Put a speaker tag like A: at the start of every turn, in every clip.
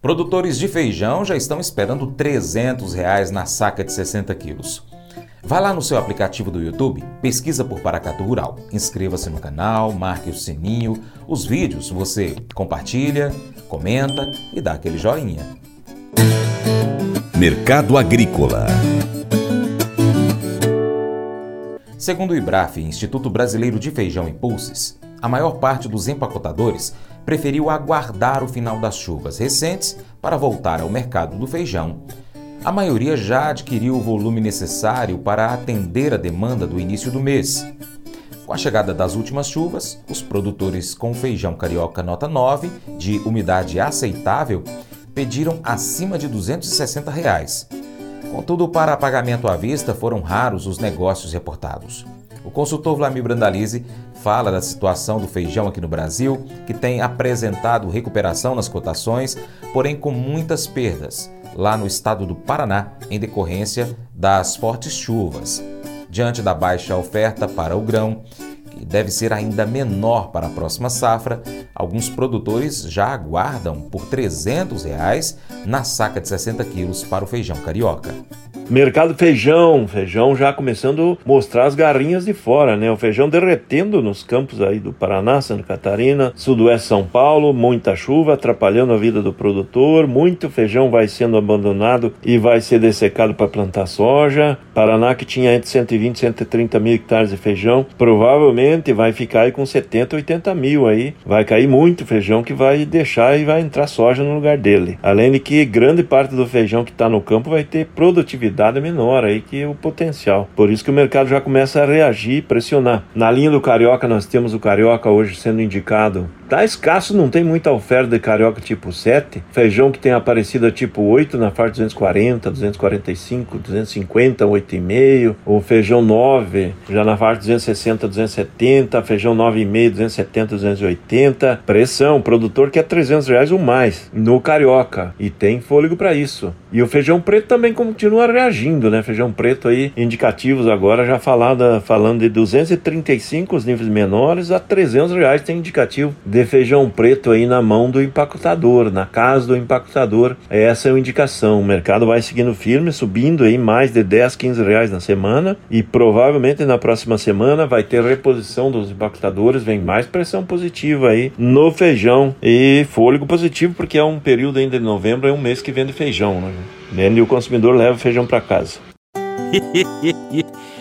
A: Produtores de feijão já estão esperando 300 reais na saca de 60 quilos. Vá lá no seu aplicativo do YouTube, pesquisa por Paracatu Rural, inscreva-se no canal, marque o sininho, os vídeos você compartilha, comenta e dá aquele joinha.
B: Mercado Agrícola
A: Segundo o IBRAF, Instituto Brasileiro de Feijão e Pulses, a maior parte dos empacotadores preferiu aguardar o final das chuvas recentes para voltar ao mercado do feijão. A maioria já adquiriu o volume necessário para atender a demanda do início do mês. Com a chegada das últimas chuvas, os produtores com feijão carioca nota 9, de umidade aceitável, pediram acima de 260 reais. Contudo, para pagamento à vista, foram raros os negócios reportados. O consultor Vlamir Brandalize fala da situação do feijão aqui no Brasil, que tem apresentado recuperação nas cotações, porém com muitas perdas, lá no estado do Paraná, em decorrência das fortes chuvas. Diante da baixa oferta para o grão, que deve ser ainda menor para a próxima safra, alguns produtores já aguardam por 300 reais na saca de 60 quilos para o feijão carioca.
C: Mercado feijão, feijão já começando a mostrar as garrinhas de fora, né? O feijão derretendo nos campos aí do Paraná, Santa Catarina, sudoeste São Paulo, muita chuva atrapalhando a vida do produtor, muito feijão vai sendo abandonado e vai ser dessecado para plantar soja. Paraná que tinha entre 120 e 130 mil hectares de feijão, provavelmente vai ficar aí com 70, 80 mil aí. Vai cair muito feijão que vai deixar e vai entrar soja no lugar dele. Além de que grande parte do feijão que está no campo vai ter produtividade é menor aí que o potencial. Por isso que o mercado já começa a reagir, pressionar. Na linha do carioca nós temos o carioca hoje sendo indicado Tá escasso, não tem muita oferta de carioca tipo 7. Feijão que tem aparecido a tipo 8 na faixa 240, 245, 250, 8,5. O feijão 9 já na faixa 260, 270. Feijão 9,5, 270, 280. Pressão, produtor quer 300 reais ou mais no carioca e tem fôlego para isso. E o feijão preto também continua reagindo, né? Feijão preto aí, indicativos agora já falada, falando de 235 os níveis menores a 300 reais tem indicativo de de feijão preto aí na mão do empacotador, na casa do empacotador. Essa é a indicação. O mercado vai seguindo firme, subindo aí mais de 10, 15 reais na semana e provavelmente na próxima semana vai ter reposição dos empacotadores, vem mais pressão positiva aí no feijão e fôlego positivo porque é um período ainda de novembro, é um mês que vende feijão, né? E o consumidor leva feijão para casa.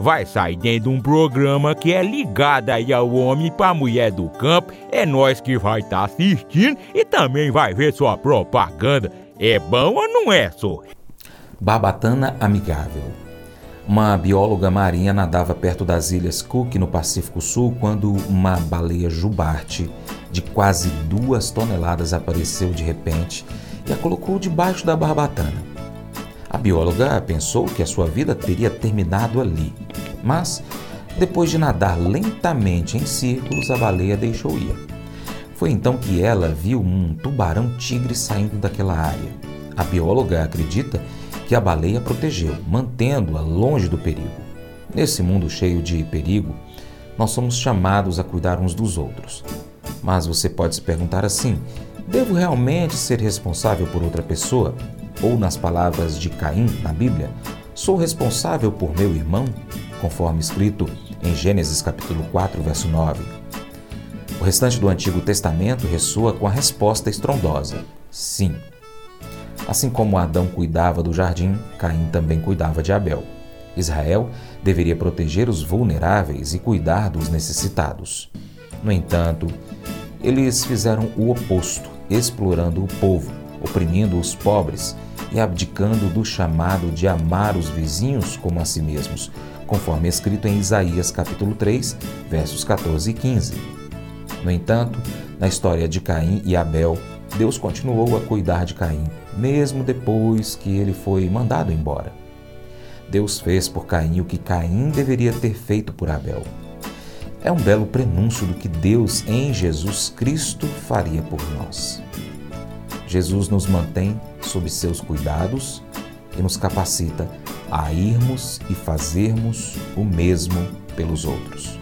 D: vai sair dentro de um programa que é ligado aí ao homem para mulher do campo. É nós que vai estar tá assistindo e também vai ver sua propaganda. É bom ou não é, só?
A: Barbatana Amigável uma bióloga marinha nadava perto das ilhas Cook, no Pacífico Sul, quando uma baleia jubarte de quase duas toneladas apareceu de repente e a colocou debaixo da barbatana. A bióloga pensou que a sua vida teria terminado ali, mas depois de nadar lentamente em círculos, a baleia deixou ir. Foi então que ela viu um tubarão-tigre saindo daquela área. A bióloga acredita que a baleia protegeu, mantendo-a longe do perigo. Nesse mundo cheio de perigo, nós somos chamados a cuidar uns dos outros. Mas você pode se perguntar assim: devo realmente ser responsável por outra pessoa? Ou, nas palavras de Caim na Bíblia, sou responsável por meu irmão? Conforme escrito em Gênesis capítulo 4, verso 9. O restante do Antigo Testamento ressoa com a resposta estrondosa: sim. Assim como Adão cuidava do jardim, Caim também cuidava de Abel. Israel deveria proteger os vulneráveis e cuidar dos necessitados. No entanto, eles fizeram o oposto, explorando o povo, oprimindo os pobres e abdicando do chamado de amar os vizinhos como a si mesmos, conforme escrito em Isaías capítulo 3, versos 14 e 15. No entanto, na história de Caim e Abel, Deus continuou a cuidar de Caim, mesmo depois que ele foi mandado embora. Deus fez por Caim o que Caim deveria ter feito por Abel. É um belo prenúncio do que Deus em Jesus Cristo faria por nós. Jesus nos mantém sob seus cuidados e nos capacita a irmos e fazermos o mesmo pelos outros.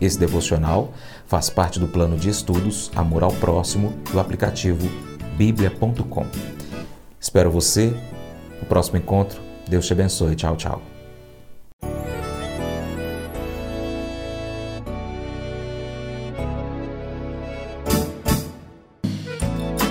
A: Esse devocional faz parte do plano de estudos Amor ao Próximo do aplicativo bíblia.com. Espero você no próximo encontro. Deus te abençoe. Tchau, tchau.